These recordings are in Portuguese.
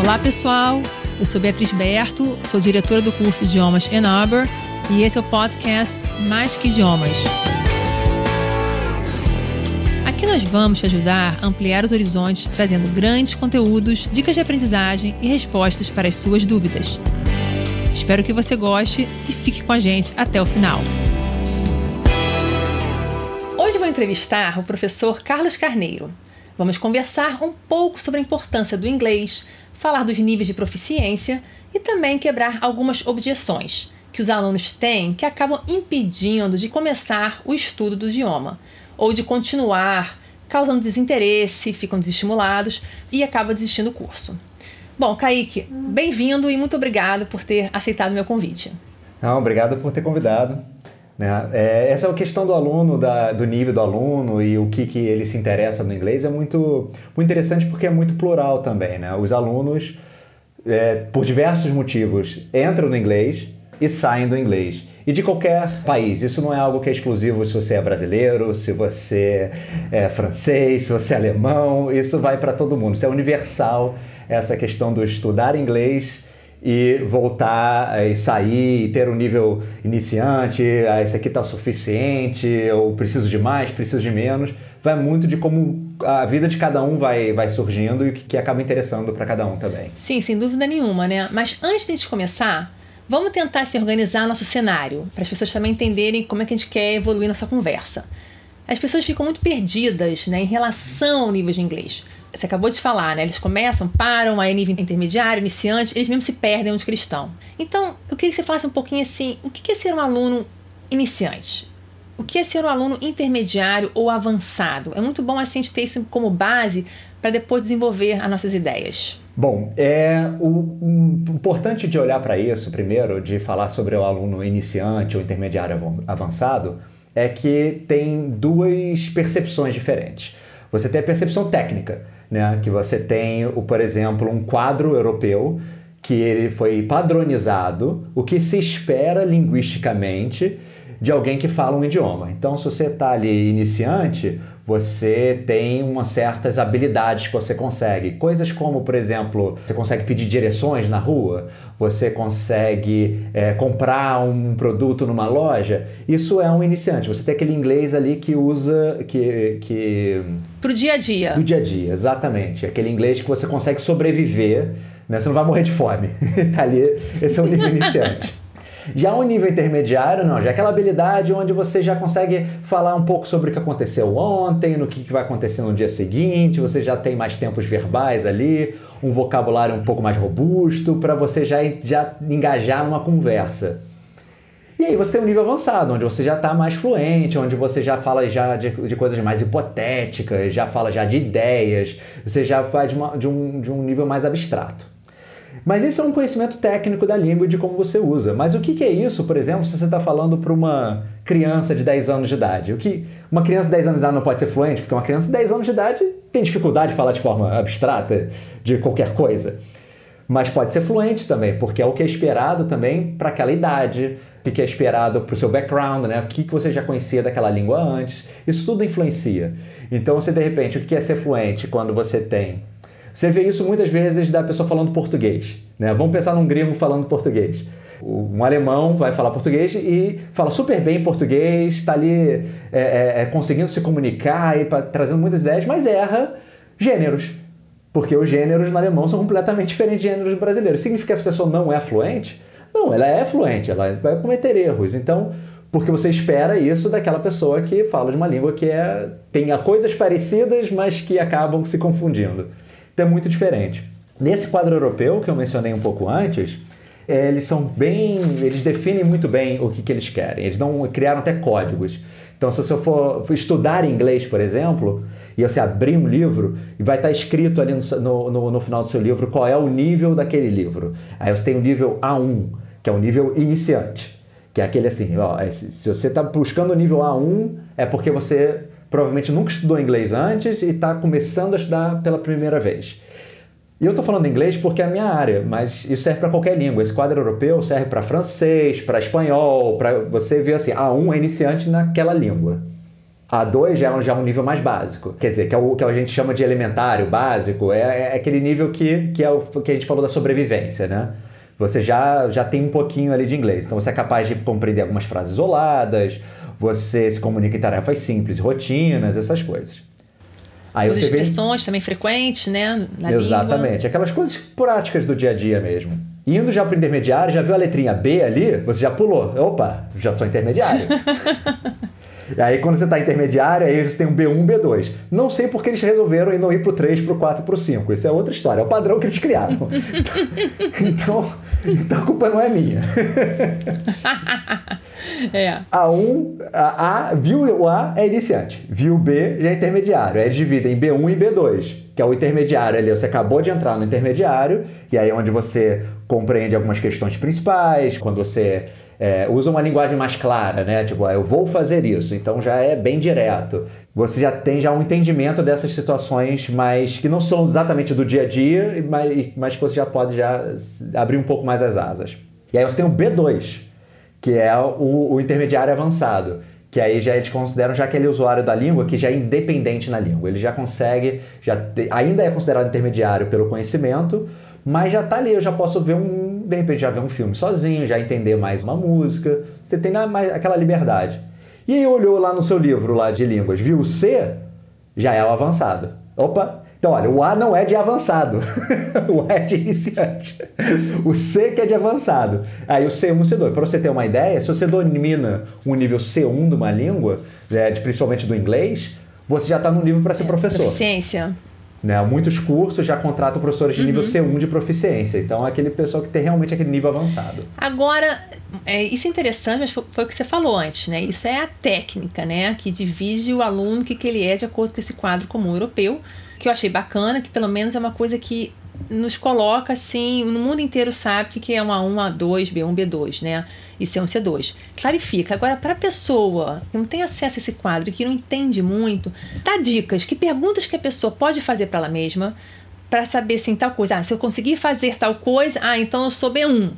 Olá, pessoal. Eu sou Beatriz Berto, sou diretora do curso Idiomas Ann Arbor e esse é o podcast Mais que Idiomas. Aqui nós vamos te ajudar a ampliar os horizontes, trazendo grandes conteúdos, dicas de aprendizagem e respostas para as suas dúvidas. Espero que você goste e fique com a gente até o final. Hoje vou entrevistar o professor Carlos Carneiro. Vamos conversar um pouco sobre a importância do inglês, falar dos níveis de proficiência e também quebrar algumas objeções que os alunos têm que acabam impedindo de começar o estudo do idioma ou de continuar, causando desinteresse, ficam desestimulados e acabam desistindo do curso. Bom, Kaique, bem-vindo e muito obrigado por ter aceitado meu convite. Não, obrigado por ter convidado. Né? É, essa é a questão do aluno, da, do nível do aluno e o que, que ele se interessa no inglês é muito, muito interessante porque é muito plural também. Né? Os alunos, é, por diversos motivos, entram no inglês e saem do inglês. E de qualquer país. Isso não é algo que é exclusivo se você é brasileiro, se você é francês, se você é alemão. Isso vai para todo mundo. Isso é universal, essa questão do estudar inglês e voltar eh, e sair e ter um nível iniciante, ah, esse aqui está suficiente, eu preciso de mais, preciso de menos. Vai muito de como a vida de cada um vai, vai surgindo e o que, que acaba interessando para cada um também. Sim, sem dúvida nenhuma, né? Mas antes de a gente começar, vamos tentar se organizar nosso cenário, para as pessoas também entenderem como é que a gente quer evoluir nossa conversa. As pessoas ficam muito perdidas né, em relação ao nível de inglês você acabou de falar, né? Eles começam, param, aí nível intermediário, iniciante, eles mesmo se perdem onde eles estão. Então, eu queria que você falasse um pouquinho assim, o que é ser um aluno iniciante? O que é ser um aluno intermediário ou avançado? É muito bom assim, a gente ter isso como base para depois desenvolver as nossas ideias. Bom, é o, importante de olhar para isso, primeiro, de falar sobre o aluno iniciante ou intermediário avançado, é que tem duas percepções diferentes. Você tem a percepção técnica, né? Que você tem, o, por exemplo, um quadro europeu que ele foi padronizado, o que se espera linguisticamente de alguém que fala um idioma. Então, se você está ali iniciante, você tem umas certas habilidades que você consegue. Coisas como, por exemplo, você consegue pedir direções na rua, você consegue é, comprar um produto numa loja. Isso é um iniciante. Você tem aquele inglês ali que usa. que, que... Pro dia a dia. Do dia a dia, exatamente. Aquele inglês que você consegue sobreviver, né? Você não vai morrer de fome. tá ali, esse é o nível iniciante. Já o nível intermediário, não, já é aquela habilidade onde você já consegue falar um pouco sobre o que aconteceu ontem, no que vai acontecer no dia seguinte, você já tem mais tempos verbais ali, um vocabulário um pouco mais robusto para você já, já engajar numa conversa. E aí você tem um nível avançado, onde você já está mais fluente, onde você já fala já de, de, coisas mais hipotéticas, já fala já de ideias, você já faz de, uma, de, um, de um nível mais abstrato. Mas isso é um conhecimento técnico da língua e de como você usa. Mas o que, é isso, por exemplo, se você está falando para uma criança de 10 anos de idade? O que uma criança de 10 anos de idade não pode ser fluente? Porque uma criança de 10 anos de idade tem dificuldade de falar de forma abstrata de qualquer coisa. Mas pode ser fluente também, porque é o que é esperado também para aquela idade, o que é esperado para o seu background, né? o que você já conhecia daquela língua antes. Isso tudo influencia. Então, você de repente, o que é ser fluente quando você tem você vê isso muitas vezes da pessoa falando português. Né? Vamos pensar num gringo falando português. Um alemão vai falar português e fala super bem português, está ali é, é, é, conseguindo se comunicar e pra, trazendo muitas ideias, mas erra gêneros. Porque os gêneros no alemão são completamente diferentes de gêneros brasileiros. Significa que essa pessoa não é fluente? Não, ela é fluente, ela vai cometer erros. Então, porque você espera isso daquela pessoa que fala de uma língua que é, tem coisas parecidas, mas que acabam se confundindo. É muito diferente. Nesse quadro europeu que eu mencionei um pouco antes, é, eles são bem, eles definem muito bem o que, que eles querem. Eles não criaram até códigos. Então, se você for estudar inglês, por exemplo, e você abrir um livro, e vai estar escrito ali no, no, no, final do seu livro qual é o nível daquele livro. Aí você tem o nível A1, que é o nível iniciante, que é aquele assim, ó, é, se você está buscando o nível A1, é porque você provavelmente nunca estudou inglês antes e está começando a estudar pela primeira vez. E eu estou falando inglês porque é a minha área, mas isso serve para qualquer língua. Esse quadro europeu serve para francês, para espanhol, para você ver assim, A1 é iniciante naquela língua. A2 já é já um nível mais básico, quer dizer, que é o que a gente chama de elementário, básico, é, é aquele nível que, que é o que a gente falou da sobrevivência, né? Você já, já tem um pouquinho ali de inglês, então você é capaz de compreender algumas frases isoladas, você se comunica em tarefas simples, rotinas, essas coisas. Aí As expressões vem... também frequentes, né? Na Exatamente, língua. aquelas coisas práticas do dia a dia mesmo. Indo já para o intermediário, já viu a letrinha B ali? Você já pulou. Opa, já sou intermediário. E aí, quando você está intermediário, aí você tem um B1, B2. Não sei por que eles resolveram não ir pro 3, pro 4 pro 5. Isso é outra história. É o padrão que eles criaram. então, então a culpa não é minha. é. A1, a, a, viu o A é iniciante. Viu o B já é intermediário. Aí eles dividem em B1 e B2, que é o intermediário ali. Você acabou de entrar no intermediário, e aí é onde você compreende algumas questões principais, quando você é, usa uma linguagem mais clara, né? Tipo, ah, eu vou fazer isso, então já é bem direto. Você já tem já um entendimento dessas situações mais que não são exatamente do dia a dia, mas, mas que você já pode já abrir um pouco mais as asas. E aí você tem o B2, que é o, o intermediário avançado que aí já eles consideram já aquele usuário da língua que já é independente na língua. Ele já consegue, já te, ainda é considerado intermediário pelo conhecimento, mas já tá ali, eu já posso ver um, de repente já ver um filme sozinho, já entender mais uma música, você tem mais aquela liberdade. E aí olhou lá no seu livro lá de línguas, viu o C, já é o avançado. Opa, então olha, o A não é de avançado, o A é de iniciante. O C que é de avançado. Aí o C1 e o C2. Para você ter uma ideia, se você domina um nível C1 de uma língua, né, principalmente do inglês, você já está no nível para ser é, professor. Proficiência. Né? Muitos cursos já contratam professores de nível uhum. C1 de proficiência. Então, é aquele pessoal que tem realmente aquele nível avançado. Agora, é, isso é interessante, mas foi, foi, o que você falou antes, né? Isso é a técnica, né? Que divide o aluno que, que ele é de acordo com esse quadro comum europeu, que eu achei bacana, que pelo menos é uma coisa que nos coloca assim, no mundo inteiro sabe que é um A1, A2, B1, B2, né? E C1, C2. Clarifica. Agora, para a pessoa que não tem acesso a esse quadro, que não entende muito, dá dicas, que perguntas que a pessoa pode fazer para ela mesma para saber assim, tal coisa. Ah, se eu conseguir fazer tal coisa, ah, então eu sou B1.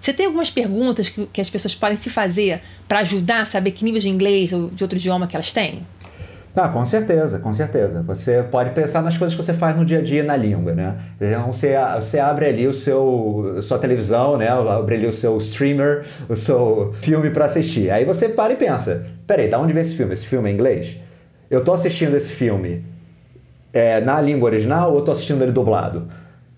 Você tem algumas perguntas que, que as pessoas podem se fazer para ajudar a saber que nível de inglês ou de outro idioma que elas têm? Ah, com certeza, com certeza. Você pode pensar nas coisas que você faz no dia a dia na língua, né? Então você, você abre ali o seu sua televisão, né? Abre ali o seu streamer, o seu filme para assistir. Aí você para e pensa: peraí, da onde vem esse filme? Esse filme é inglês? Eu tô assistindo esse filme é, na língua original ou eu tô assistindo ele dublado?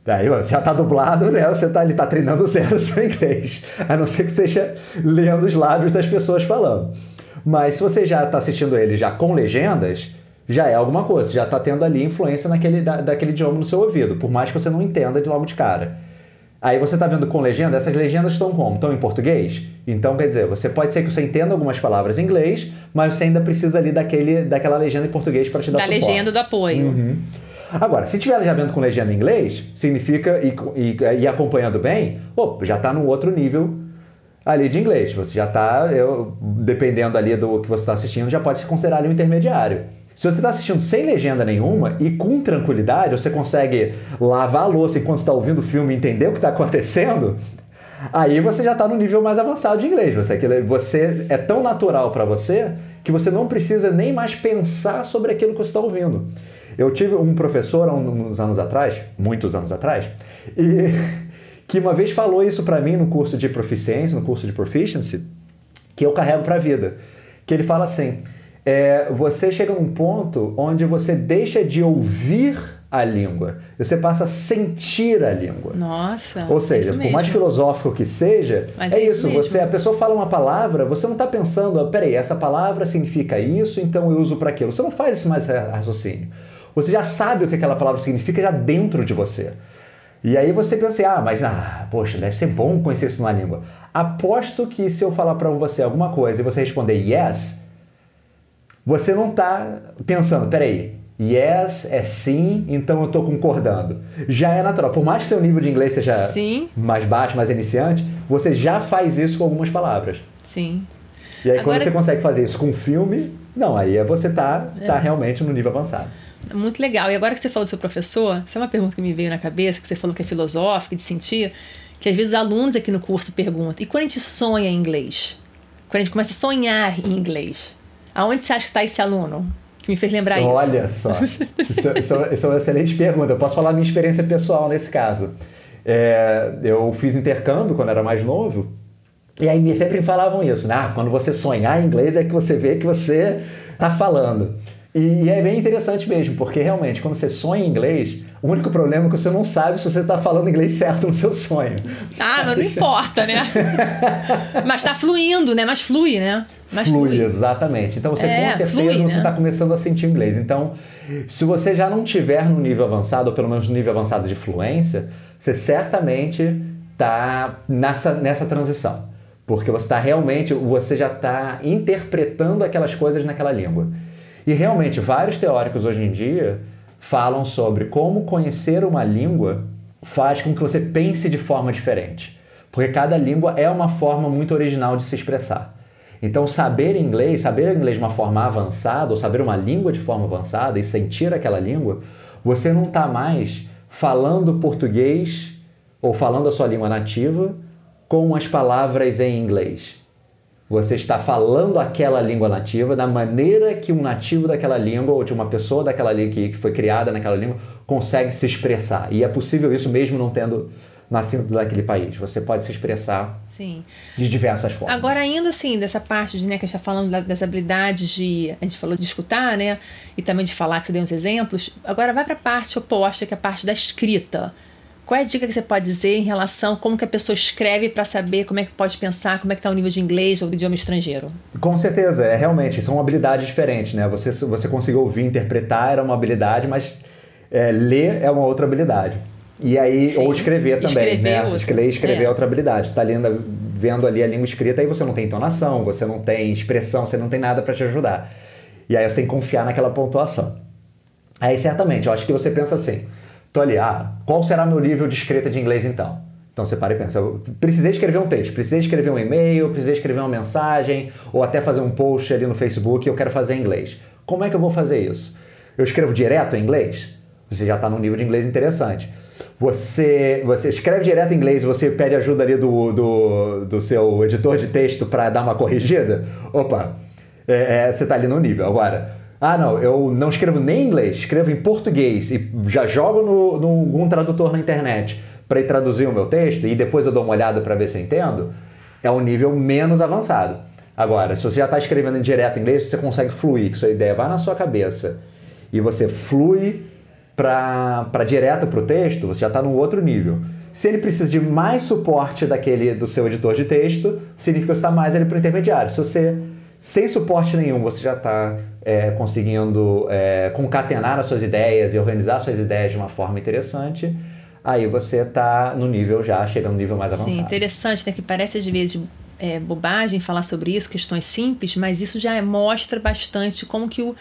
Aí já tá dublado, né? Você tá, ele tá treinando zero seu inglês. A não ser que esteja lendo os lábios das pessoas falando. Mas se você já está assistindo ele já com legendas, já é alguma coisa, já está tendo ali influência naquele, da, daquele idioma no seu ouvido, por mais que você não entenda de logo de cara. Aí você está vendo com legenda, essas legendas estão como? Estão em português? Então, quer dizer, você pode ser que você entenda algumas palavras em inglês, mas você ainda precisa ali daquele, daquela legenda em português para te dar da suporte. Da legenda do apoio. Uhum. Agora, se tiver já vendo com legenda em inglês, significa, e, e, e acompanhando bem, opa, já está num outro nível ali de inglês. Você já está, dependendo ali do que você está assistindo, já pode se considerar ali um intermediário. Se você está assistindo sem legenda nenhuma e com tranquilidade, você consegue lavar a louça enquanto está ouvindo o filme e entender o que está acontecendo, aí você já está no nível mais avançado de inglês. Você, você é tão natural para você que você não precisa nem mais pensar sobre aquilo que você está ouvindo. Eu tive um professor há uns anos atrás, muitos anos atrás, e que uma vez falou isso para mim no curso de proficiência, no curso de proficiency, que eu carrego para a vida. Que ele fala assim: é, você chega num ponto onde você deixa de ouvir a língua, você passa a sentir a língua. Nossa. Ou seja, por mais filosófico que seja, Mas é, é isso. Mesmo. Você, a pessoa fala uma palavra, você não está pensando, peraí, essa palavra significa isso, então eu uso para aquilo. Você não faz esse mais raciocínio. Você já sabe o que aquela palavra significa já dentro de você. E aí você pensa assim, ah, mas ah, poxa, deve ser bom conhecer isso numa língua. Aposto que se eu falar para você alguma coisa e você responder yes, você não está pensando, peraí, yes é sim, então eu estou concordando. Já é natural. Por mais que seu nível de inglês seja sim. mais baixo, mais iniciante, você já faz isso com algumas palavras. Sim. E aí Agora... quando você consegue fazer isso com um filme, não, aí é você tá, tá é. tá realmente no nível avançado. Muito legal. E agora que você falou do seu professor, essa é uma pergunta que me veio na cabeça, que você falou que é filosófica, de sentir, que às vezes os alunos aqui no curso perguntam, e quando a gente sonha em inglês? Quando a gente começa a sonhar em inglês? Aonde você acha que está esse aluno? Que me fez lembrar Olha isso. Olha só, isso, isso, isso, é uma excelente pergunta. Eu posso falar minha experiência pessoal nesse caso. É, eu fiz intercâmbio quando era mais novo, e aí me sempre falavam isso, né? Ah, quando você sonhar em inglês é que você vê que você está falando. E, é bem interessante mesmo, porque realmente, quando você sonha em inglês, o único problema é que você não sabe se você está falando inglês certo no seu sonho. Ah, mas não importa, né? mas está fluindo, né? Mas flui, né? Mas flui, flui, exatamente. Então você é, com certeza flui, você está né? começando a sentir inglês. Então, se você já não tiver no nível avançado, ou pelo menos no nível avançado de fluência, você certamente está nessa, nessa transição. Porque você está realmente, você já está interpretando aquelas coisas naquela língua. E realmente, vários teóricos hoje em dia falam sobre como conhecer uma língua faz com que você pense de forma diferente. Porque cada língua é uma forma muito original de se expressar. Então, saber inglês, saber inglês de uma forma avançada, ou saber uma língua de forma avançada e sentir aquela língua, você não está mais falando português ou falando a sua língua nativa com as palavras em inglês. Você está falando aquela língua nativa da maneira que um nativo daquela língua ou de uma pessoa daquela língua que foi criada naquela língua consegue se expressar. E é possível isso mesmo não tendo nascido daquele país. Você pode se expressar Sim. de diversas formas. Agora, ainda assim, dessa parte de, né, que a gente está falando das habilidades de. A gente falou de escutar, né? E também de falar, que você deu uns exemplos. Agora, vai para a parte oposta, que é a parte da escrita. Qual é a dica que você pode dizer em relação a como que a pessoa escreve para saber como é que pode pensar, como é que está o nível de inglês ou do idioma estrangeiro? Com certeza, é realmente, são habilidades diferentes, né? Você, você conseguir ouvir, interpretar era uma habilidade, mas é, ler é uma outra habilidade. E aí, Sim. ou escrever também, escrever né? Outra. Ler e escrever é. é outra habilidade. Você está lendo, vendo ali a língua escrita, aí você não tem entonação, você não tem expressão, você não tem nada para te ajudar. E aí você tem que confiar naquela pontuação. Aí, certamente, eu acho que você pensa assim, tô ali, ah, qual será meu nível de escrita de inglês então? Então você para e pensa, precisei escrever um texto, precisei escrever um e-mail, precisei escrever uma mensagem, ou até fazer um post ali no Facebook, eu quero fazer em inglês. Como é que eu vou fazer isso? Eu escrevo direto em inglês? Você já está num nível de inglês interessante você, você escreve direto em inglês, você pede ajuda ali do, do, do seu editor de texto para dar uma corrigida, opa, é, é, você está ali no nível. Agora, ah não, eu não escrevo nem em inglês, escrevo em português e já jogo no, no algum tradutor na internet para ir traduzir o meu texto e depois eu dou uma olhada para ver se eu entendo, é um nível menos avançado. Agora, se você já está escrevendo em direto em inglês, você consegue fluir, que sua ideia vai na sua cabeça e você flui para direto para o texto, você já está num outro nível. Se ele precisa de mais suporte daquele do seu editor de texto, significa que você está mais ali para o intermediário. Se você, sem suporte nenhum, você já está é, conseguindo é, concatenar as suas ideias e organizar as suas ideias de uma forma interessante, aí você está no nível já, chega no nível mais avançado. Sim, interessante, né? Que parece às vezes é, bobagem falar sobre isso, questões simples, mas isso já mostra bastante como que o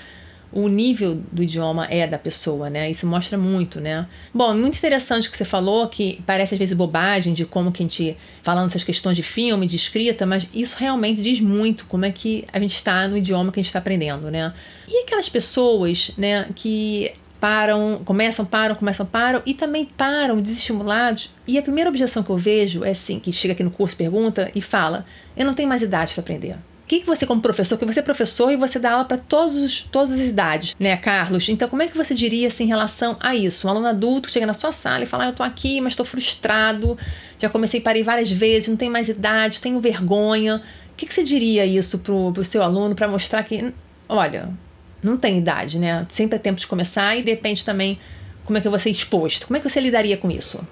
o nível do idioma é da pessoa, né? Isso mostra muito, né? Bom, muito interessante o que você falou, que parece às vezes bobagem de como que a gente falando essas questões de filme, de escrita, mas isso realmente diz muito como é que a gente está no idioma que a gente está aprendendo, né? E aquelas pessoas, né, que param, começam, param, começam, param e também param desestimulados. E a primeira objeção que eu vejo é assim, que chega aqui no curso, pergunta e fala: "Eu não tenho mais idade para aprender". O que, que você, como professor, que você é professor e você dá aula para todas as idades, né, Carlos? Então, como é que você diria assim, em relação a isso? Um aluno adulto chega na sua sala e fala: ah, Eu estou aqui, mas estou frustrado, já comecei a parar várias vezes, não tenho mais idade, tenho vergonha. O que, que você diria isso para o seu aluno para mostrar que, olha, não tem idade, né? Sempre é tempo de começar e depende também como é que você é exposto. Como é que você lidaria com isso?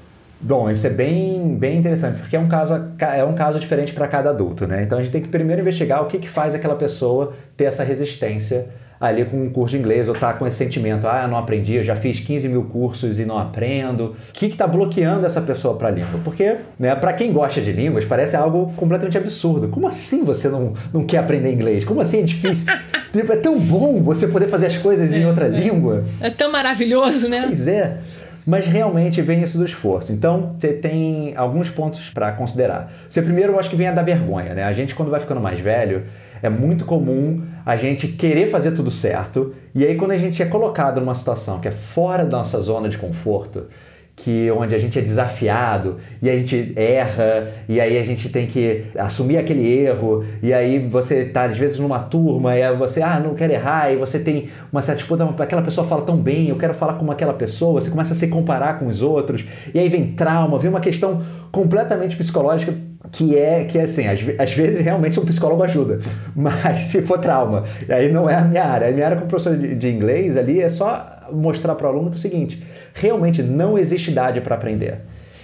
Bom, isso é bem, bem interessante, porque é um caso, é um caso diferente para cada adulto, né? Então a gente tem que primeiro investigar o que, que faz aquela pessoa ter essa resistência ali com um curso de inglês ou tá com esse sentimento, ah, não aprendi, eu já fiz 15 mil cursos e não aprendo. O que está bloqueando essa pessoa para a língua? Porque, né, para quem gosta de línguas, parece algo completamente absurdo. Como assim você não, não quer aprender inglês? Como assim é difícil? Tipo, é tão bom você poder fazer as coisas em outra é, língua. É tão maravilhoso, né? Pois é. Mas realmente vem isso do esforço. Então, você tem alguns pontos para considerar. Você primeiro, eu acho que vem a da vergonha, né? A gente, quando vai ficando mais velho, é muito comum a gente querer fazer tudo certo. E aí, quando a gente é colocado numa situação que é fora da nossa zona de conforto, que onde a gente é desafiado e a gente erra e aí a gente tem que assumir aquele erro e aí você tá às vezes numa turma e você ah não quero errar e você tem uma certa tipo aquela pessoa fala tão bem eu quero falar como aquela pessoa você começa a se comparar com os outros e aí vem trauma vem uma questão completamente psicológica que é que é assim, às, às, vezes realmente um psicólogo ajuda, mas se for trauma, aí não é a minha área. A minha área como professor de, de inglês ali é só mostrar para o aluno que é o seguinte: realmente não existe idade para aprender.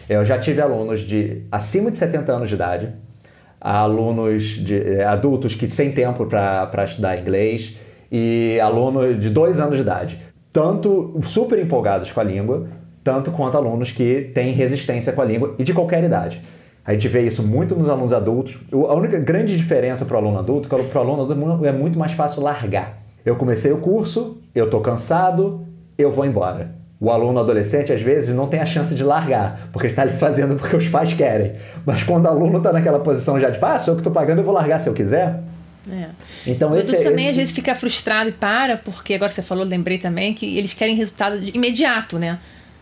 Eu já tive alunos de acima de 70 anos de idade, alunos de eh, adultos que sem tempo para estudar inglês e alunos de dois anos de idade, tanto super empolgados com a língua, tanto quanto alunos que têm resistência com a língua e de qualquer idade. A gente vê isso muito nos alunos adultos. A única grande diferença para o aluno adulto é que para o aluno adulto é muito mais fácil largar. Eu comecei o curso, eu estou cansado, eu vou embora. O aluno adolescente, às vezes, não tem a chance de largar, porque está ali fazendo porque os pais querem. Mas quando o aluno está naquela posição já de, ah, sou eu que estou pagando, eu vou largar se eu quiser. É. Então, o esse, adulto também esse... às vezes fica frustrado e para, porque agora você falou, lembrei também que eles querem resultado imediato, né?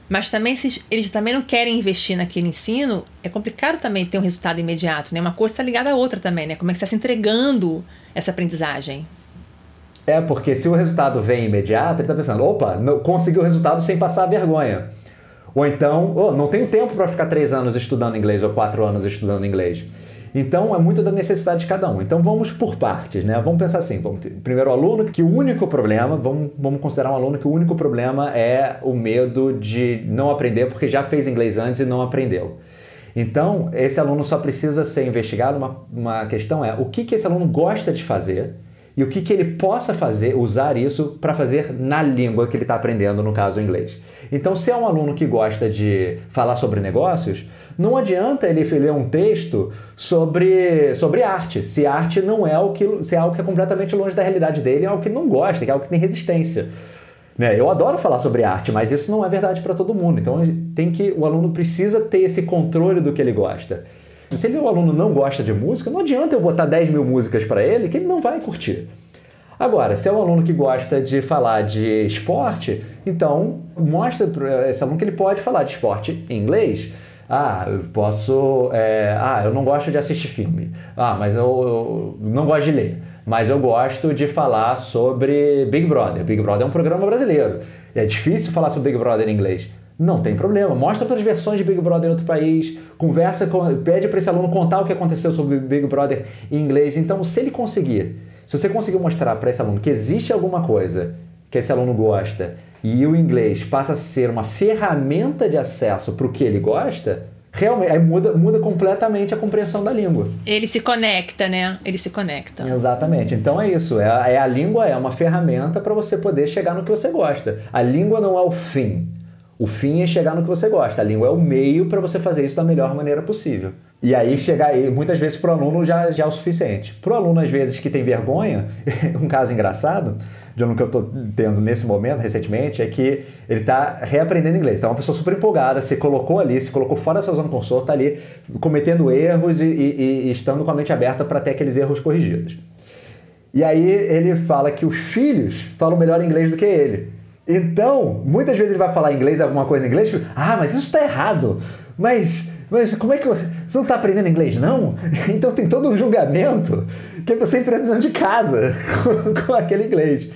Mas também se eles também não querem investir naquele ensino, é complicado também ter um resultado imediato, né? Uma coisa está ligada à outra também, né? Como é que você está se entregando essa aprendizagem? É, porque se o resultado vem imediato, ele está pensando, opa, consegui o resultado sem passar vergonha. Ou então, oh, não tenho tempo para ficar três anos estudando inglês ou quatro anos estudando inglês. Então é muito da necessidade de cada um. Então vamos por partes, né? Vamos pensar assim: vamos ter, primeiro o aluno, que o único problema, vamos, vamos considerar um aluno que o único problema é o medo de não aprender porque já fez inglês antes e não aprendeu. Então, esse aluno só precisa ser investigado. Uma, uma questão é o que, que esse aluno gosta de fazer e o que, que ele possa fazer, usar isso para fazer na língua que ele está aprendendo, no caso o inglês. Então, se é um aluno que gosta de falar sobre negócios, não adianta ele ler um texto sobre, sobre arte, se arte não é o que se é algo que é completamente longe da realidade dele, é algo que não gosta, que é algo que tem resistência. Né? Eu adoro falar sobre arte, mas isso não é verdade para todo mundo. Então tem que o aluno precisa ter esse controle do que ele gosta. Se o aluno não gosta de música, não adianta eu botar 10 mil músicas para ele que ele não vai curtir. Agora, se é um aluno que gosta de falar de esporte, então mostra para esse aluno que ele pode falar de esporte em inglês. Ah, eu posso. É, ah, eu não gosto de assistir filme. Ah, mas eu, eu, não gosto de ler. Mas eu gosto de falar sobre Big Brother. Big Brother é um programa brasileiro. É difícil falar sobre Big Brother em inglês. Não tem problema. Mostra outras versões de Big Brother em outro país. Conversa com, pede para esse aluno contar o que aconteceu sobre Big Brother em inglês. Então, se ele conseguir, se você conseguir mostrar para esse aluno que existe alguma coisa que esse aluno gosta e o inglês passa a ser uma ferramenta de acesso para o que ele gosta, realmente aí muda, muda completamente a compreensão da língua. Ele se conecta, né? Ele se conecta. Exatamente. Então é isso. É, é a língua é uma ferramenta para você poder chegar no que você gosta. A língua não é o fim. O fim é chegar no que você gosta. A língua é o meio para você fazer isso da melhor maneira possível. E aí chegar aí, muitas vezes para o aluno já, já é o suficiente. Para o aluno, às vezes, que tem vergonha, um caso engraçado, de aluno que eu estou tendo nesse momento, recentemente, é que ele está reaprendendo inglês. Está uma pessoa super empolgada, se colocou ali, se colocou fora da sua zona de conforto, está ali cometendo erros e, e, e estando com a mente aberta para ter aqueles erros corrigidos. E aí ele fala que os filhos falam melhor inglês do que ele. Então, muitas vezes ele vai falar inglês, alguma coisa em inglês, ah, mas isso está errado. Mas, mas como é que você. Você não está aprendendo inglês, não? Então tem todo um julgamento que é você aprendendo de casa com, aquele inglês.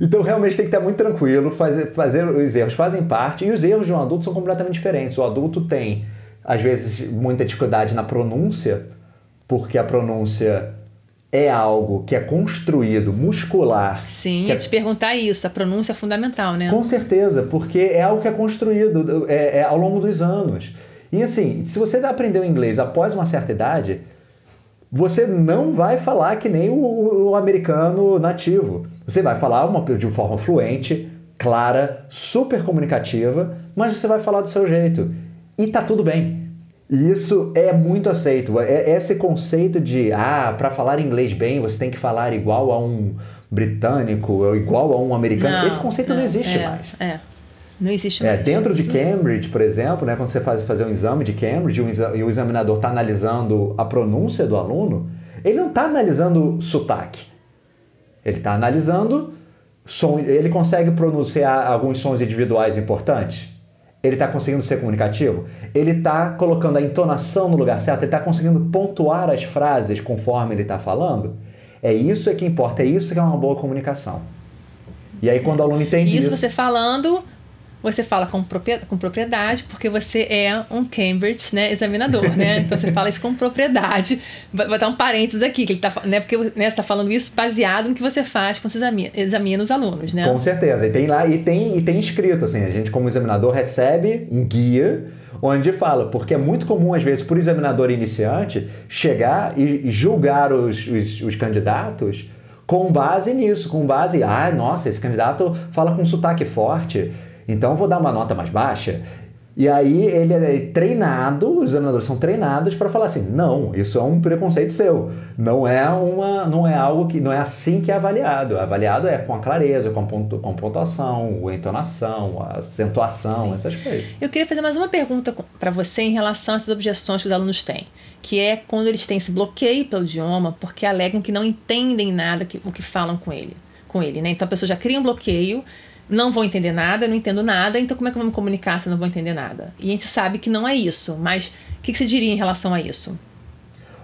Então realmente tem que estar muito tranquilo, fazer, fazer os erros fazem parte, e os erros de um adulto são completamente diferentes. O adulto tem, às vezes, muita dificuldade na pronúncia, porque a pronúncia é algo que é construído muscular. Sim, ia é... te perguntar isso, a pronúncia é fundamental, né? Com certeza, porque é algo que é construído é, é, ao longo dos anos. E assim, se você aprendeu inglês após uma certa idade, você não vai falar que nem o, o americano nativo. Você vai falar uma, de uma forma fluente, clara, super comunicativa, mas você vai falar do seu jeito. E tá tudo bem. E isso é muito aceito. É, é esse conceito de, ah, para falar inglês bem, você tem que falar igual a um britânico ou igual a um americano. Não, Esse conceito é, não existe é, mais. É. Não existe é, dentro de Cambridge, por exemplo, né, quando você faz fazer um exame de Cambridge e o examinador está analisando a pronúncia do aluno, ele não está analisando sotaque. Ele está analisando som. Ele consegue pronunciar alguns sons individuais importantes? Ele está conseguindo ser comunicativo? Ele está colocando a entonação no lugar certo? Ele está conseguindo pontuar as frases conforme ele está falando? É isso é que importa, é isso que é uma boa comunicação. E aí quando o aluno entende isso... Isso você falando, você fala com propriedade, porque você é um Cambridge né, examinador, né? Então você fala isso com propriedade. Vai botar um parênteses aqui, que ele tá, né, porque né, você está falando isso baseado no que você faz quando você examina, examina os alunos, né? Com certeza. E tem lá, e tem, e tem escrito, assim, a gente como examinador recebe um guia onde fala, porque é muito comum, às vezes, por examinador iniciante, chegar e julgar os, os, os candidatos com base nisso, com base, ah, nossa, esse candidato fala com sotaque forte, então eu vou dar uma nota mais baixa. E aí ele é treinado, os examinadores são treinados para falar assim: não, isso é um preconceito seu. Não é uma, não é algo que não é assim que é avaliado. Avaliado é com a clareza, com a, pontu, com a pontuação, a entonação, a acentuação, Sim. essas coisas. Eu queria fazer mais uma pergunta para você em relação a essas objeções que os alunos têm, que é quando eles têm esse bloqueio pelo idioma porque alegam que não entendem nada que, o que falam com ele, com ele, né? Então a pessoa já cria um bloqueio não vou entender nada, não entendo nada, então como é que eu vou me comunicar se eu não vou entender nada? E a gente sabe que não é isso, mas o que, que você diria em relação a isso?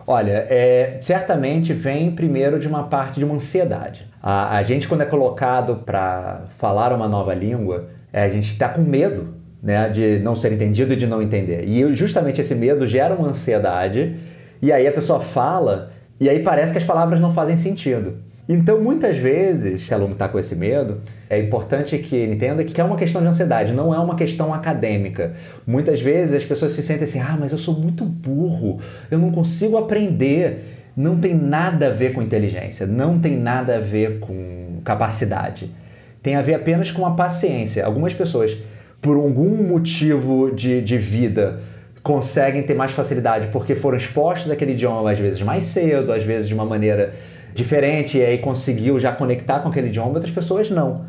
Olha, é, certamente vem primeiro de uma parte de uma ansiedade. A, a gente, quando é colocado para falar uma nova língua, é, a gente está com medo né, de não ser entendido e de não entender. E justamente esse medo gera uma ansiedade, e aí a pessoa fala, e aí parece que as palavras não fazem sentido. Então, muitas vezes, se o aluno está com esse medo, é importante que ele entenda que é uma questão de ansiedade, não é uma questão acadêmica. Muitas vezes as pessoas se sentem assim: ah, mas eu sou muito burro, eu não consigo aprender. Não tem nada a ver com inteligência, não tem nada a ver com capacidade. Tem a ver apenas com a paciência. Algumas pessoas, por algum motivo de, de vida, conseguem ter mais facilidade porque foram expostos àquele idioma às vezes mais cedo, às vezes de uma maneira diferente e aí conseguiu já conectar com aquele idioma, outras pessoas não.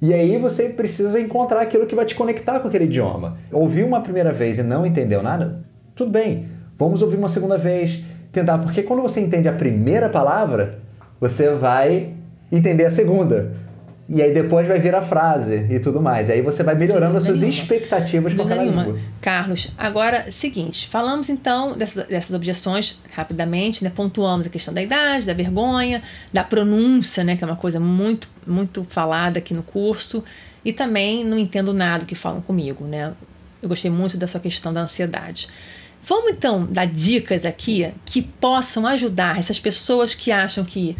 E aí você precisa encontrar aquilo que vai te conectar com aquele idioma. Ouviu uma primeira vez e não entendeu nada? Tudo bem, vamos ouvir uma segunda vez, tentar, porque quando você entende a primeira palavra, você vai entender a segunda. E aí depois vai vir a frase e tudo mais. E aí você vai melhorando as suas nenhuma. expectativas com aquela nenhuma. língua. Carlos, agora, seguinte, falamos então dessas, dessas objeções rapidamente, né? Pontuamos a questão da idade, da vergonha, da pronúncia, né? Que é uma coisa muito, muito falada aqui no curso. E também não entendo nada que falam comigo, né? Eu gostei muito da sua questão da ansiedade. Vamos então dar dicas aqui que possam ajudar essas pessoas que acham que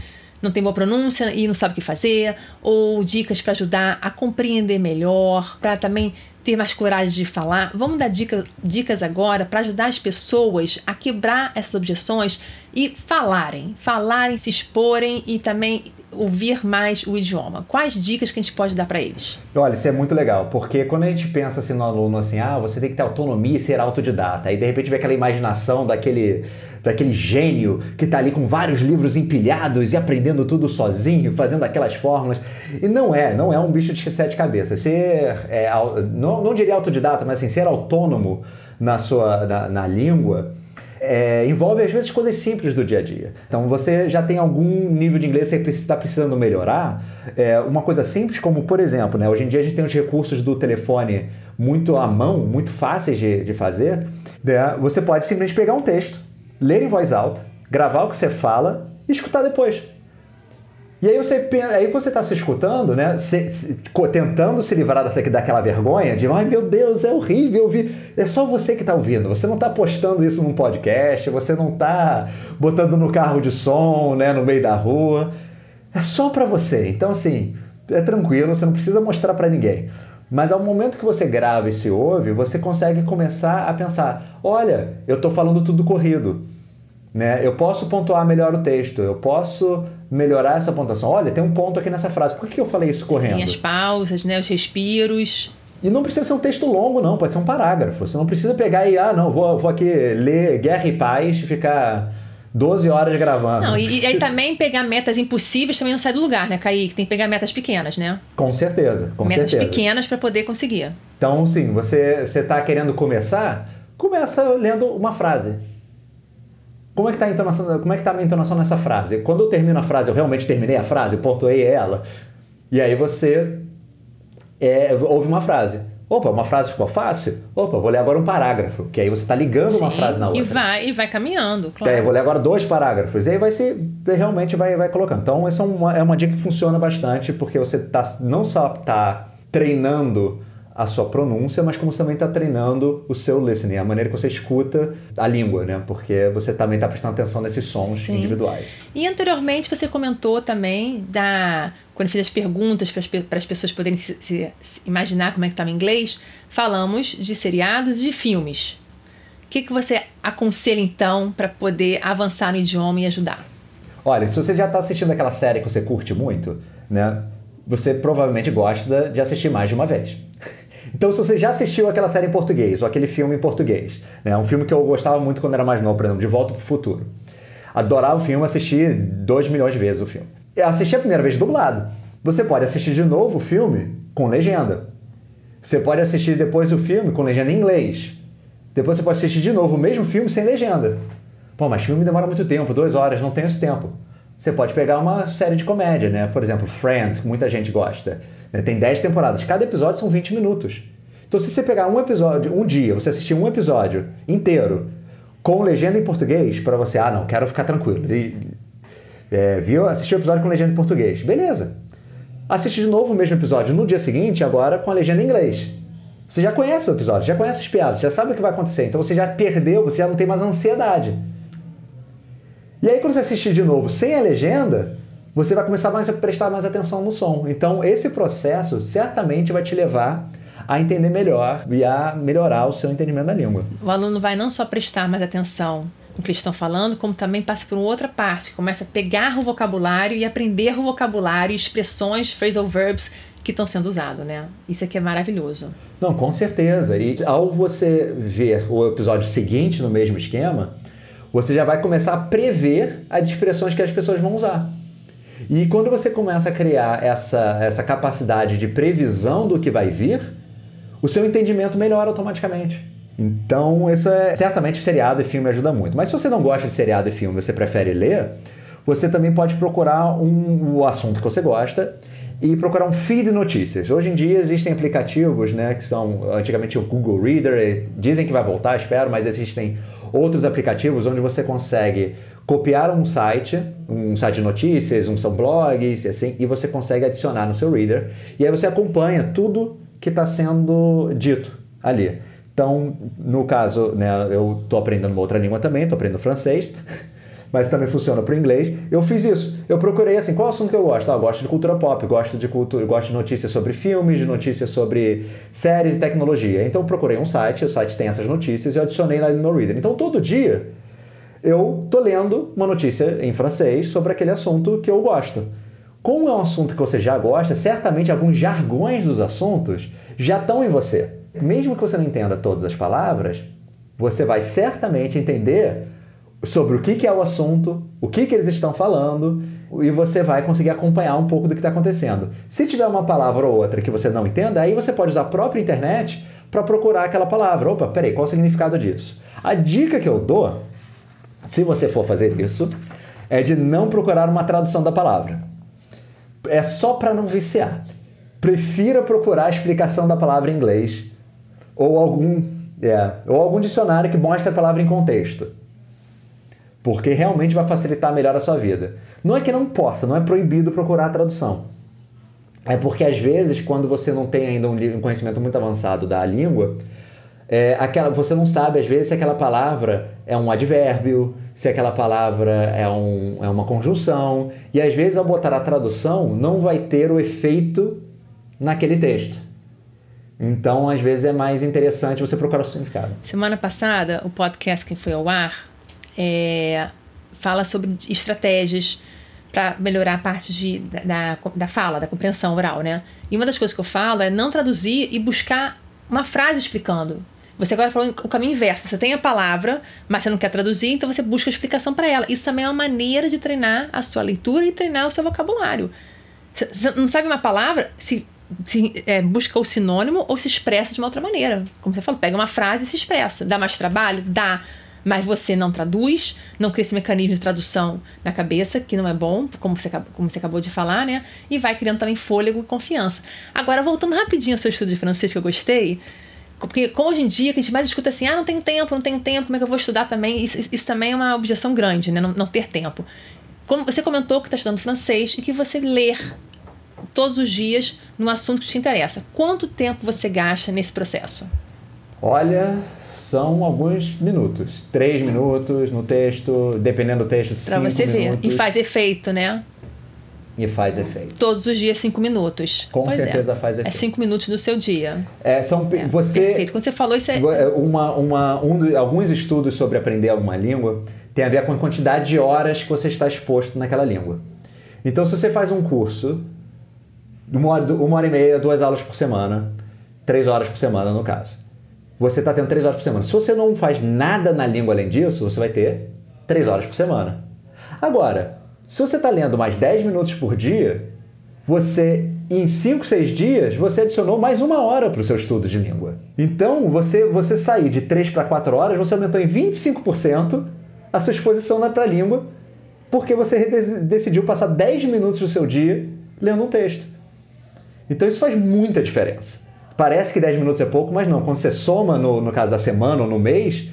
não tem boa pronúncia e não sabe o que fazer, ou dicas para ajudar a compreender melhor, para também ter mais coragem de falar. Vamos dar dica, dicas agora para ajudar as pessoas a quebrar essas objeções e falarem, falarem, se exporem e também ouvir mais o idioma. Quais dicas que a gente pode dar para eles? Olha, isso é muito legal, porque quando a gente pensa assim no aluno assim, ah, você tem que ter autonomia e ser autodidata, aí de repente vem aquela imaginação daquele daquele gênio que está ali com vários livros empilhados e aprendendo tudo sozinho, fazendo aquelas fórmulas. E não é, não é um bicho de sete cabeças. Ser, é, não, não diria autodidata, mas assim, ser autônomo na sua na, na língua. É, envolve às vezes coisas simples do dia a dia. Então você já tem algum nível de inglês que você está precisando melhorar. É, uma coisa simples como, por exemplo, né, hoje em dia a gente tem os recursos do telefone muito à mão, muito fáceis de, de fazer. Né, você pode simplesmente pegar um texto, ler em voz alta, gravar o que você fala e escutar depois. E aí você aí você está se escutando, né? Se, se, tentando se livrar dessa, daquela vergonha de, ai meu Deus, é horrível ouvir. É só você que está ouvindo. Você não está postando isso num podcast, você não está botando no carro de som, né? No meio da rua. É só para você. Então, assim, é tranquilo, você não precisa mostrar para ninguém. Mas ao momento que você grava e se ouve, você consegue começar a pensar: olha, eu estou falando tudo corrido. Né? Eu posso pontuar melhor o texto, eu posso melhorar essa pontuação. Olha, tem um ponto aqui nessa frase. Por que eu falei isso correndo? Tem as pausas, né? os respiros. E não precisa ser um texto longo, não. Pode ser um parágrafo. Você não precisa pegar e, ah, não, vou, vou aqui ler Guerra e Paz e ficar 12 horas gravando. Não, e, e, aí também pegar metas impossíveis também não sai do lugar, né, Kaique? Tem que pegar metas pequenas, né? Com certeza, com metas certeza. pequenas para poder conseguir. Então, sim, você está querendo começar, começa lendo uma frase. Como é que está a entonação, como é que tá a minha entonação nessa frase? Quando eu termino a frase, eu realmente terminei a frase, pontuei ela. E aí você é, ouve uma frase. Opa, uma frase ficou fácil? Opa, vou ler agora um parágrafo, que aí você está ligando Sim, uma frase na outra. E vai, e vai caminhando, claro. É, vou ler agora dois parágrafos. E aí vai ser, realmente vai, vai colocando. Então, essa é uma, é uma dica que funciona bastante, porque você tá, não só está treinando a sua pronúncia, mas como você também está treinando o seu listening, a maneira que você escuta a língua, né? Porque você também está prestando atenção nesses sons Sim. individuais. E anteriormente você comentou também da quando fiz as perguntas para as pessoas poderem se, se, se imaginar como é que estava em inglês, falamos de seriados e de filmes. O que, que você aconselha então para poder avançar no idioma e ajudar? Olha, se você já está assistindo aquela série que você curte muito, né? Você provavelmente gosta de assistir mais de uma vez. Então, se você já assistiu aquela série em português ou aquele filme em português, né? um filme que eu gostava muito quando era mais novo, por exemplo, De Volta para o Futuro. Adorava o filme, assisti 2 milhões de vezes o filme. Eu assisti a primeira vez dublado. Você pode assistir de novo o filme com legenda. Você pode assistir depois o filme com legenda em inglês. Depois você pode assistir de novo o mesmo filme sem legenda. Pô, mas filme demora muito tempo, duas horas, não tenho esse tempo. Você pode pegar uma série de comédia, né? Por exemplo, Friends, que muita gente gosta. Né? Tem 10 temporadas. Cada episódio são 20 minutos. Então, se você pegar um episódio, um dia, você assistir um episódio inteiro com legenda em português, para você, ah, não, quero ficar tranquilo. É, viu? Assistiu o episódio com legenda em português. Beleza. Assiste de novo o mesmo episódio no dia seguinte, agora com a legenda em inglês. Você já conhece o episódio, já conhece as piadas, já sabe o que vai acontecer. Então você já perdeu, você já não tem mais ansiedade. E aí, quando você assistir de novo sem a legenda, você vai começar mais a prestar mais atenção no som. Então, esse processo certamente vai te levar a entender melhor e a melhorar o seu entendimento da língua. O aluno vai não só prestar mais atenção no que eles estão falando, como também passa por outra parte, começa a pegar o vocabulário e aprender o vocabulário, expressões, phrasal verbs que estão sendo usados, né? Isso aqui é maravilhoso. Não, com certeza. E ao você ver o episódio seguinte no mesmo esquema, você já vai começar a prever as expressões que as pessoas vão usar. E quando você começa a criar essa, essa capacidade de previsão do que vai vir, o seu entendimento melhora automaticamente. Então, isso é certamente seriado e filme ajuda muito. Mas se você não gosta de seriado e filme, você prefere ler, você também pode procurar um, o assunto que você gosta e procurar um feed de notícias. Hoje em dia existem aplicativos, né, que são antigamente o Google Reader, dizem que vai voltar, espero, mas existem outros aplicativos onde você consegue copiar um site, um site de notícias, um são blogs, assim, e você consegue adicionar no seu reader, e aí você acompanha tudo que está sendo dito ali. Então, no caso, né, eu estou aprendendo uma outra língua também, estou aprendendo francês, mas também funciona para o inglês. Eu fiz isso. Eu procurei assim, qual assunto que eu gosto? Ah, eu gosto de cultura pop, gosto de cultura, gosto de notícias sobre filmes, de notícias sobre séries e tecnologia. Então eu procurei um site, o site tem essas notícias e eu adicionei lá no Reader. Então todo dia eu tô lendo uma notícia em francês sobre aquele assunto que eu gosto. Como é um assunto que você já gosta, certamente alguns jargões dos assuntos já estão em você. Mesmo que você não entenda todas as palavras, você vai certamente entender sobre o que é o assunto, o que eles estão falando, e você vai conseguir acompanhar um pouco do que está acontecendo. Se tiver uma palavra ou outra que você não entenda, aí você pode usar a própria internet para procurar aquela palavra. Opa, peraí, qual o significado disso? A dica que eu dou se você for fazer isso, é de não procurar uma tradução da palavra. É só para não viciar. Prefira procurar a explicação da palavra em inglês ou algum, é, ou algum dicionário que mostre a palavra em contexto. Porque realmente vai facilitar melhor a sua vida. Não é que não possa, não é proibido procurar a tradução. É porque às vezes, quando você não tem ainda um conhecimento muito avançado da língua, é, aquela, você não sabe, às vezes, se aquela palavra é um advérbio, se aquela palavra é, um, é uma conjunção. E às vezes, ao botar a tradução, não vai ter o efeito naquele texto. Então, às vezes, é mais interessante você procurar o significado. Semana passada, o podcast que foi ao ar é, fala sobre estratégias para melhorar a parte de, da, da fala, da compreensão oral, né? E uma das coisas que eu falo é não traduzir e buscar uma frase explicando. Você agora falou o caminho inverso. Você tem a palavra, mas você não quer traduzir, então você busca explicação para ela. Isso também é uma maneira de treinar a sua leitura e treinar o seu vocabulário. Você não sabe uma palavra, se, se é, busca o sinônimo ou se expressa de uma outra maneira. Como você falou, pega uma frase e se expressa. Dá mais trabalho? Dá. mas você não traduz, não cria esse mecanismo de tradução na cabeça, que não é bom, como você, como você acabou de falar, né? E vai criando também fôlego e confiança. Agora, voltando rapidinho ao seu estudo de francês, que eu gostei, porque como hoje em dia que a gente mais escuta assim, ah, não tenho tempo, não tenho tempo, como é que eu vou estudar também? Isso, isso também é uma objeção grande, né? Não, não ter tempo. Como você comentou que está estudando francês e que você ler todos os dias num assunto que te interessa. Quanto tempo você gasta nesse processo? Olha, são alguns minutos. Três minutos no texto, dependendo do texto, pra cinco minutos. Pra você ver. E faz efeito, né? E faz efeito. Todos os dias, cinco minutos. Com pois é. certeza é. faz efeito. É cinco minutos do seu dia. É, são, é, você, perfeito. Quando você falou isso é... é uma, uma, um alguns estudos sobre aprender alguma língua tem a ver com a quantidade de horas que você está exposto naquela língua. Então, se você faz um curso, uma, uma hora e meia, duas aulas por semana, três horas por semana, no caso você está tendo 3 horas por semana. Se você não faz nada na língua além disso, você vai ter 3 horas por semana. Agora, se você está lendo mais 10 minutos por dia, você em 5, 6 dias, você adicionou mais uma hora para o seu estudo de língua. Então, você, você sair de 3 para 4 horas, você aumentou em 25% a sua exposição para língua, porque você decidiu passar 10 minutos do seu dia lendo um texto. Então, isso faz muita diferença. Parece que 10 minutos é pouco, mas não. Quando você soma no, no caso da semana ou no mês,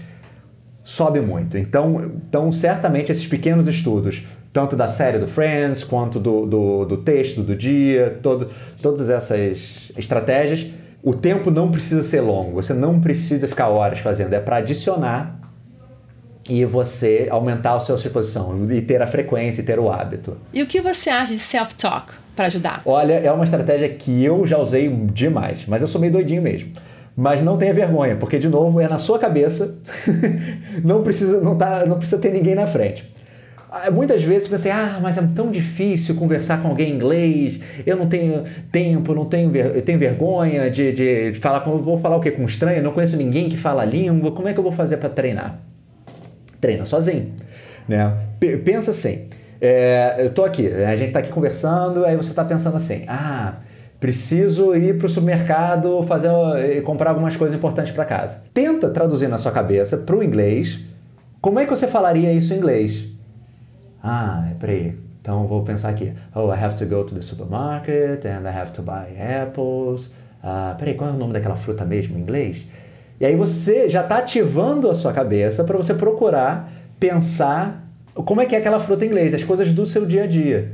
sobe muito. Então, então, certamente, esses pequenos estudos, tanto da série do Friends, quanto do, do, do texto do dia, todo, todas essas estratégias, o tempo não precisa ser longo. Você não precisa ficar horas fazendo. É para adicionar e você aumentar a sua exposição e ter a frequência e ter o hábito. E o que você acha de self-talk? para ajudar? Olha, é uma estratégia que eu já usei demais, mas eu sou meio doidinho mesmo. Mas não tenha vergonha, porque de novo é na sua cabeça, não precisa não tá, não precisa ter ninguém na frente. Ah, muitas vezes você pensa, ah, mas é tão difícil conversar com alguém em inglês, eu não tenho tempo, não tenho, eu tenho vergonha de, de falar com. Vou falar o quê? Com estranho? Não conheço ninguém que fala a língua, como é que eu vou fazer para treinar? Treina sozinho. Né? Pensa assim. É, eu tô aqui, a gente tá aqui conversando, aí você tá pensando assim, ah, preciso ir para o supermercado fazer comprar algumas coisas importantes para casa. Tenta traduzir na sua cabeça para o inglês. Como é que você falaria isso em inglês? Ah, peraí. Então vou pensar aqui. Oh, I have to go to the supermarket and I have to buy apples. Ah, peraí, qual é o nome daquela fruta mesmo em inglês? E aí você já está ativando a sua cabeça para você procurar pensar como é que é aquela fruta em inglês, as coisas do seu dia a dia.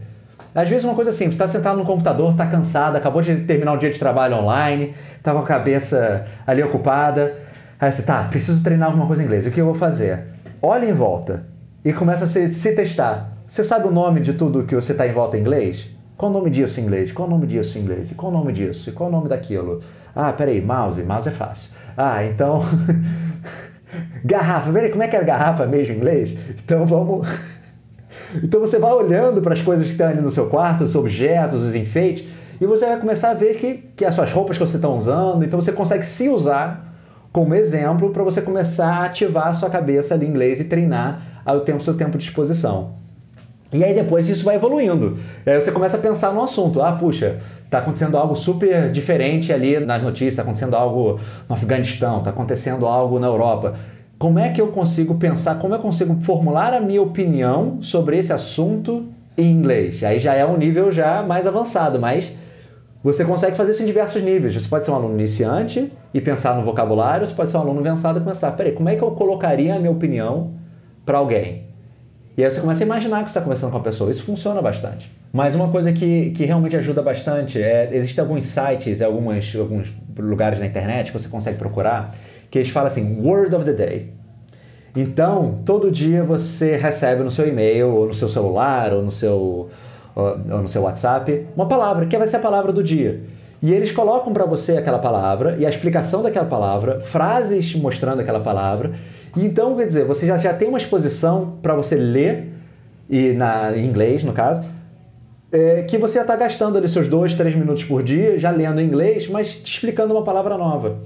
Às vezes uma coisa simples, está sentado no computador, está cansado, acabou de terminar o dia de trabalho online, está com a cabeça ali ocupada. Aí você, tá, preciso treinar alguma coisa em inglês, o que eu vou fazer? Olha em volta e começa a se, se testar. Você sabe o nome de tudo que você está em volta em inglês? Qual o nome disso em inglês? Qual o nome disso em inglês? E qual o nome disso? E qual o nome daquilo? Ah, peraí, mouse. Mouse é fácil. Ah, então Garrafa, como é que é garrafa mesmo em inglês? Então vamos. Então você vai olhando para as coisas que estão ali no seu quarto, os objetos, os enfeites, e você vai começar a ver que, que as suas roupas que você está usando, então você consegue se usar como exemplo para você começar a ativar a sua cabeça em inglês e treinar ao tempo seu tempo de exposição. E aí depois isso vai evoluindo. E aí você começa a pensar no assunto. Ah, puxa, Está acontecendo algo super diferente ali nas notícias, está acontecendo algo no Afeganistão, está acontecendo algo na Europa. Como é que eu consigo pensar, como eu consigo formular a minha opinião sobre esse assunto em inglês? Aí já é um nível já mais avançado, mas você consegue fazer isso em diversos níveis. Você pode ser um aluno iniciante e pensar no vocabulário, você pode ser um aluno avançado e pensar, peraí, como é que eu colocaria a minha opinião para alguém? E aí você começa a imaginar que você está conversando com a pessoa. Isso funciona bastante. Mas uma coisa que, que realmente ajuda bastante é existem alguns sites, algumas, alguns lugares na internet que você consegue procurar que eles falam assim, word of the day. Então, todo dia você recebe no seu e-mail, ou no seu celular, ou no seu, ou no seu WhatsApp, uma palavra, que vai ser a palavra do dia. E eles colocam para você aquela palavra e a explicação daquela palavra, frases mostrando aquela palavra. Então, quer dizer, você já, já tem uma exposição para você ler, e na, em inglês, no caso, é, que você já está gastando ali seus dois, três minutos por dia, já lendo em inglês, mas te explicando uma palavra nova.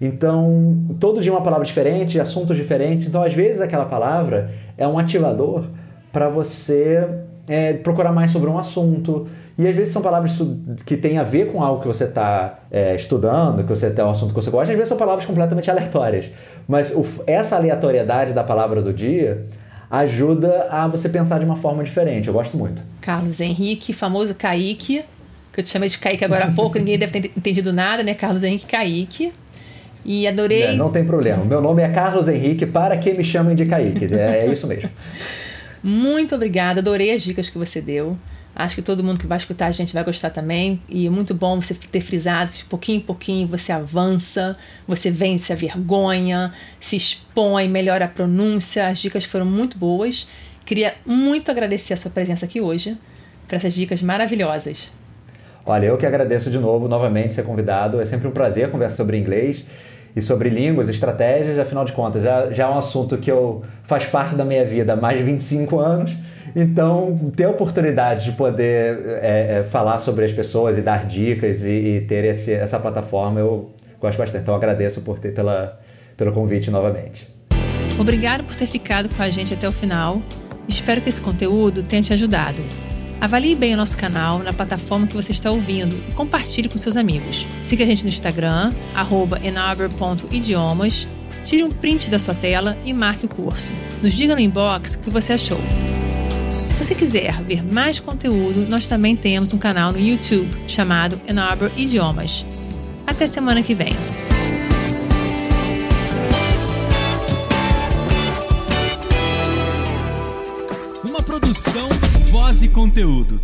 Então, todo dia uma palavra diferente, assuntos diferentes. Então, às vezes, aquela palavra é um ativador para você é, procurar mais sobre um assunto. E às vezes são palavras que têm a ver com algo que você está é, estudando, que você tem um assunto que você gosta, às vezes são palavras completamente aleatórias. Mas o, essa aleatoriedade da palavra do dia ajuda a você pensar de uma forma diferente. Eu gosto muito. Carlos Henrique, famoso Kaique, que eu te chamei de Kaique agora há pouco, ninguém deve ter entendido nada, né? Carlos Henrique Kaique. E adorei. É, não tem problema. Meu nome é Carlos Henrique, para que me chamem de Kaique. É, é isso mesmo. Muito obrigada, adorei as dicas que você deu. Acho que todo mundo que vai escutar a gente vai gostar também. E é muito bom você ter frisado que de pouquinho em pouquinho você avança, você vence a vergonha, se expõe, melhora a pronúncia. As dicas foram muito boas. Queria muito agradecer a sua presença aqui hoje, por essas dicas maravilhosas. Olha, eu que agradeço de novo, novamente, ser convidado. É sempre um prazer conversar sobre inglês e sobre línguas, estratégias. Afinal de contas, já, já é um assunto que eu faz parte da minha vida há mais de 25 anos então, ter a oportunidade de poder é, é, falar sobre as pessoas e dar dicas e, e ter esse, essa plataforma, eu gosto bastante. Então, agradeço por ter pela, pelo convite novamente. Obrigado por ter ficado com a gente até o final. Espero que esse conteúdo tenha te ajudado. Avalie bem o nosso canal na plataforma que você está ouvindo e compartilhe com seus amigos. Siga a gente no Instagram, enaber.idiomas, tire um print da sua tela e marque o curso. Nos diga no inbox o que você achou. Se você quiser ver mais conteúdo, nós também temos um canal no YouTube chamado Arbor Idiomas. Até semana que vem. Produção, voz e conteúdo.